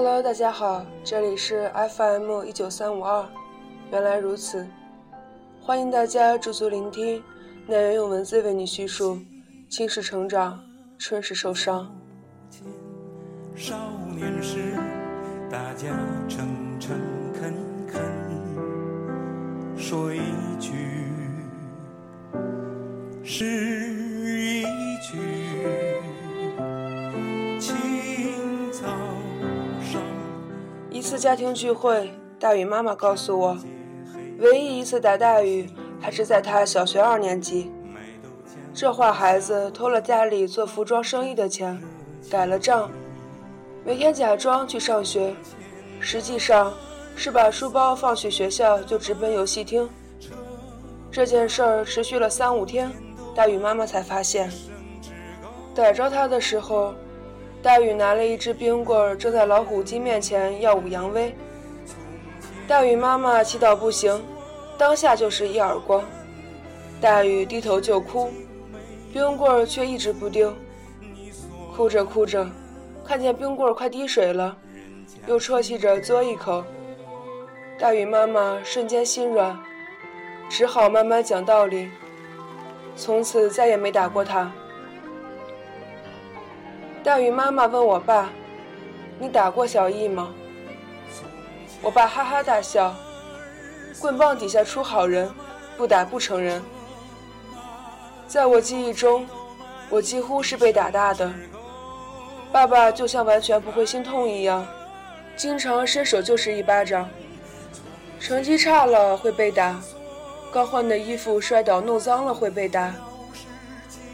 Hello，大家好，这里是 FM 一九三五二，原来如此，欢迎大家驻足聆听，奈人用文字为你叙述青史成长，春时受伤。少年时，大家诚诚恳恳说一句是一次家庭聚会，大宇妈妈告诉我，唯一一次打大宇还是在他小学二年级。这坏孩子偷了家里做服装生意的钱，改了账。每天假装去上学，实际上是把书包放去学校就直奔游戏厅。这件事儿持续了三五天，大宇妈妈才发现。逮着他的时候，大宇拿了一只冰棍，正在老虎机面前耀武扬威。大宇妈妈气到不行，当下就是一耳光。大宇低头就哭，冰棍却一直不丢。哭着哭着。看见冰棍快滴水了，又啜泣着嘬一口。大宇妈妈瞬间心软，只好慢慢讲道理。从此再也没打过他。大鱼妈妈问我爸：“你打过小易吗？”我爸哈哈大笑：“棍棒底下出好人，不打不成人。”在我记忆中，我几乎是被打大的。爸爸就像完全不会心痛一样，经常伸手就是一巴掌。成绩差了会被打，刚换的衣服摔倒弄脏了会被打。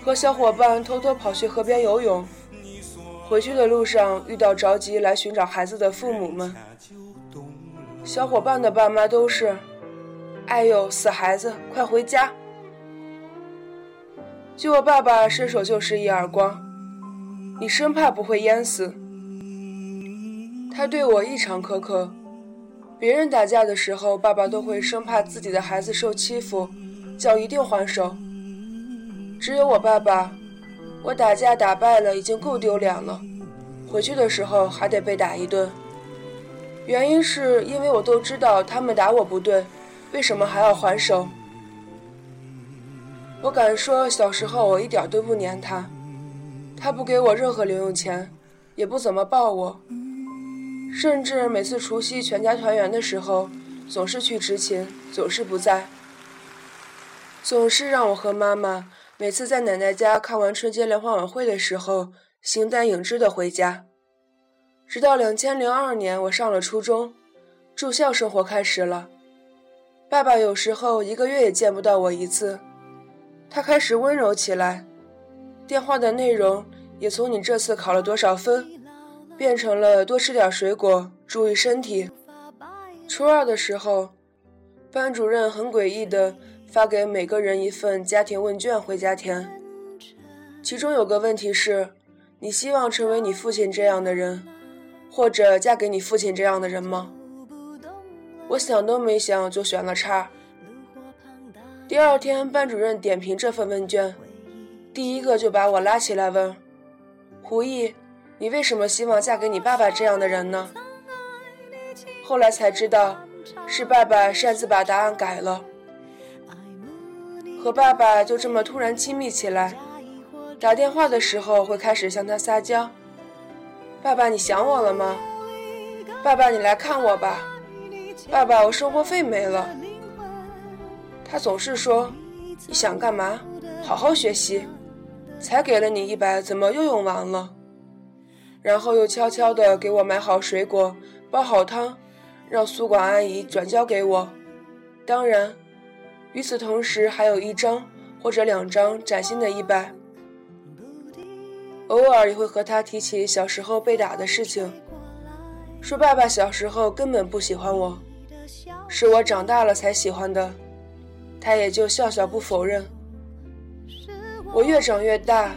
和小伙伴偷偷跑去河边游泳，回去的路上遇到着急来寻找孩子的父母们，小伙伴的爸妈都是：“哎呦，死孩子，快回家！”就我爸爸伸手就是一耳光。你生怕不会淹死。他对我异常苛刻。别人打架的时候，爸爸都会生怕自己的孩子受欺负，叫一定还手。只有我爸爸，我打架打败了已经够丢脸了，回去的时候还得被打一顿。原因是因为我都知道他们打我不对，为什么还要还手？我敢说，小时候我一点都不粘他。他不给我任何零用钱，也不怎么抱我，甚至每次除夕全家团圆的时候，总是去执勤，总是不在，总是让我和妈妈每次在奶奶家看完春节联欢晚会的时候，形单影只的回家。直到两千零二年，我上了初中，住校生活开始了，爸爸有时候一个月也见不到我一次，他开始温柔起来，电话的内容。也从你这次考了多少分，变成了多吃点水果，注意身体。初二的时候，班主任很诡异的发给每个人一份家庭问卷回家填，其中有个问题是：你希望成为你父亲这样的人，或者嫁给你父亲这样的人吗？我想都没想就选了叉。第二天，班主任点评这份问卷，第一个就把我拉起来问。胡毅，你为什么希望嫁给你爸爸这样的人呢？后来才知道，是爸爸擅自把答案改了。和爸爸就这么突然亲密起来，打电话的时候会开始向他撒娇：“爸爸，你想我了吗？爸爸，你来看我吧。爸爸，我生活费没了。”他总是说：“你想干嘛？好好学习。”才给了你一百，怎么又用完了？然后又悄悄地给我买好水果，煲好汤，让宿管阿姨转交给我。当然，与此同时还有一张或者两张崭新的一百。偶尔也会和他提起小时候被打的事情，说爸爸小时候根本不喜欢我，是我长大了才喜欢的，他也就笑笑不否认。我越长越大，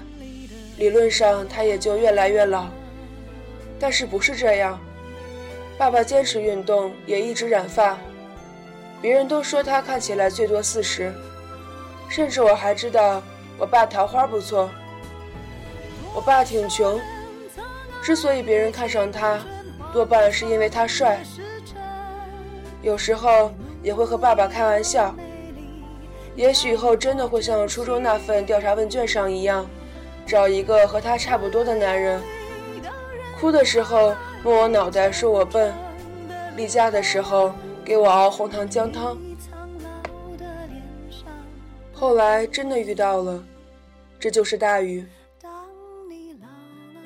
理论上他也就越来越老，但是不是这样？爸爸坚持运动，也一直染发，别人都说他看起来最多四十，甚至我还知道我爸桃花不错。我爸挺穷，之所以别人看上他，多半是因为他帅。有时候也会和爸爸开玩笑，也许以后真的会像初中那份调查问卷上一样，找一个和他差不多的男人。哭的时候摸我脑袋说我笨，例假的时候给我熬红糖姜汤。后来真的遇到了，这就是大雨。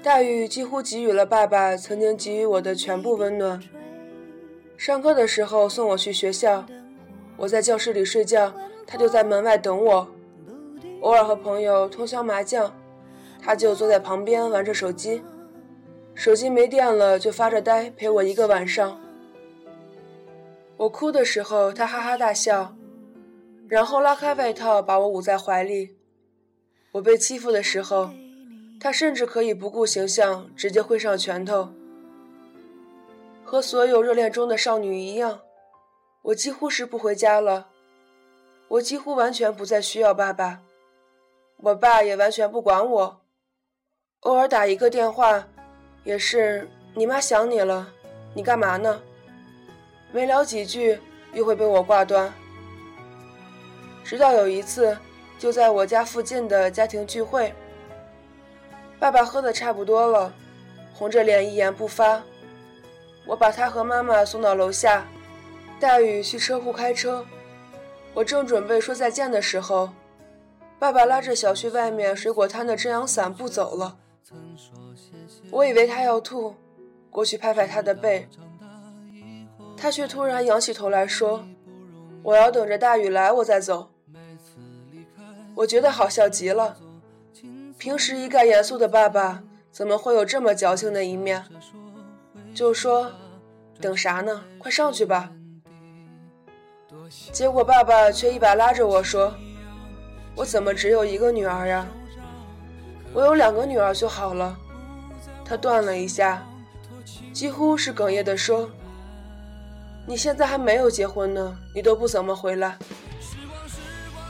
大雨几乎给予了爸爸曾经给予我的全部温暖。上课的时候送我去学校，我在教室里睡觉，他就在门外等我。偶尔和朋友通宵麻将，他就坐在旁边玩着手机，手机没电了就发着呆陪我一个晚上。我哭的时候，他哈哈大笑。然后拉开外套，把我捂在怀里。我被欺负的时候，他甚至可以不顾形象，直接挥上拳头。和所有热恋中的少女一样，我几乎是不回家了。我几乎完全不再需要爸爸，我爸也完全不管我。偶尔打一个电话，也是你妈想你了，你干嘛呢？没聊几句，又会被我挂断。直到有一次，就在我家附近的家庭聚会，爸爸喝的差不多了，红着脸一言不发。我把他和妈妈送到楼下，大雨去车库开车。我正准备说再见的时候，爸爸拉着小区外面水果摊的遮阳伞不走了。我以为他要吐，过去拍拍他的背，他却突然仰起头来说：“我要等着大雨来，我再走。”我觉得好笑极了。平时一概严肃的爸爸，怎么会有这么矫情的一面？就说：“等啥呢？快上去吧。”结果爸爸却一把拉着我说：“我怎么只有一个女儿呀？我有两个女儿就好了。”他断了一下，几乎是哽咽地说：“你现在还没有结婚呢，你都不怎么回来。”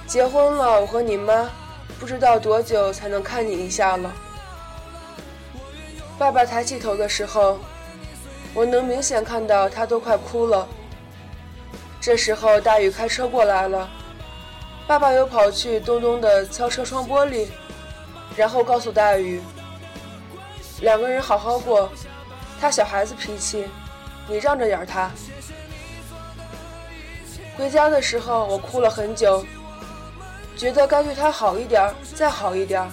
结婚了，我和你妈不知道多久才能看你一下了。爸爸抬起头的时候，我能明显看到他都快哭了。这时候大雨开车过来了，爸爸又跑去咚咚的敲车窗玻璃，然后告诉大雨：“两个人好好过，他小孩子脾气，你让着点他。”回家的时候，我哭了很久。觉得该对他好一点，再好一点。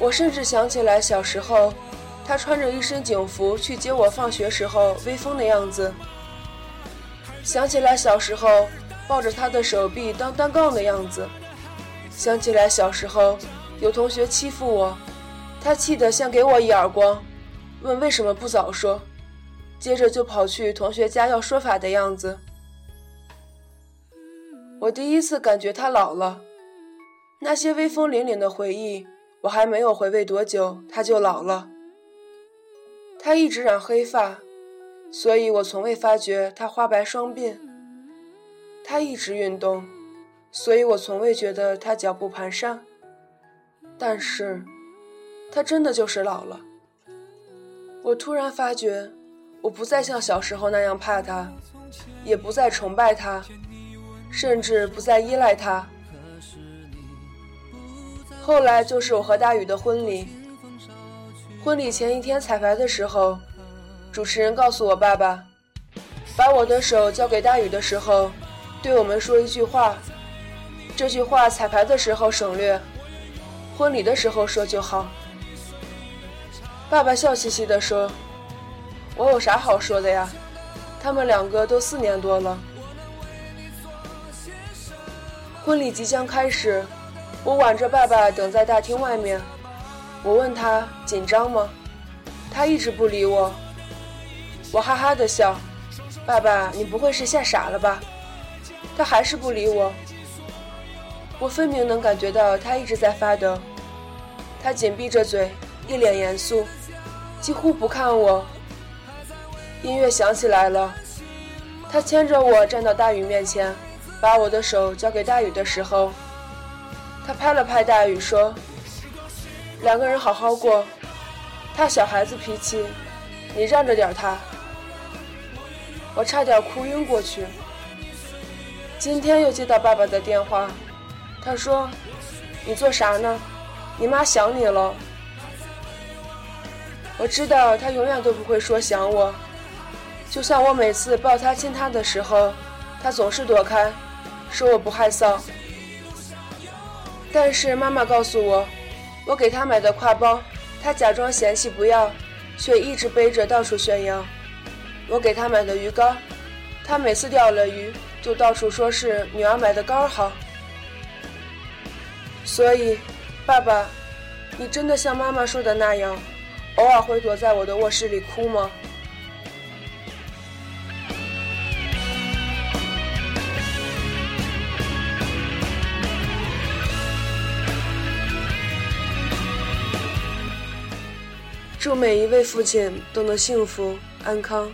我甚至想起来小时候，他穿着一身警服去接我放学时候威风的样子。想起来小时候抱着他的手臂当单杠的样子。想起来小时候有同学欺负我，他气得像给我一耳光，问为什么不早说，接着就跑去同学家要说法的样子。我第一次感觉他老了，那些威风凛凛的回忆，我还没有回味多久，他就老了。他一直染黑发，所以我从未发觉他花白双鬓。他一直运动，所以我从未觉得他脚步蹒跚。但是，他真的就是老了。我突然发觉，我不再像小时候那样怕他，也不再崇拜他。甚至不再依赖他。后来就是我和大宇的婚礼。婚礼前一天彩排的时候，主持人告诉我爸爸，把我的手交给大宇的时候，对我们说一句话。这句话彩排的时候省略，婚礼的时候说就好。爸爸笑嘻嘻地说：“我有啥好说的呀？他们两个都四年多了。”婚礼即将开始，我挽着爸爸等在大厅外面。我问他紧张吗？他一直不理我。我哈哈的笑，爸爸，你不会是吓傻了吧？他还是不理我。我分明能感觉到他一直在发抖。他紧闭着嘴，一脸严肃，几乎不看我。音乐响起来了，他牵着我站到大雨面前。把我的手交给大雨的时候，他拍了拍大雨，说：“两个人好好过。他小孩子脾气，你让着点他。我差点哭晕过去。今天又接到爸爸的电话，他说：“你做啥呢？你妈想你了。”我知道他永远都不会说想我，就像我每次抱他亲他的时候，他总是躲开，说我不害臊。但是妈妈告诉我，我给她买的挎包，她假装嫌弃不要，却一直背着到处炫耀。我给她买的鱼竿，她每次钓了鱼，就到处说是女儿买的竿好。所以，爸爸，你真的像妈妈说的那样？偶尔会躲在我的卧室里哭吗？祝每一位父亲都能幸福安康。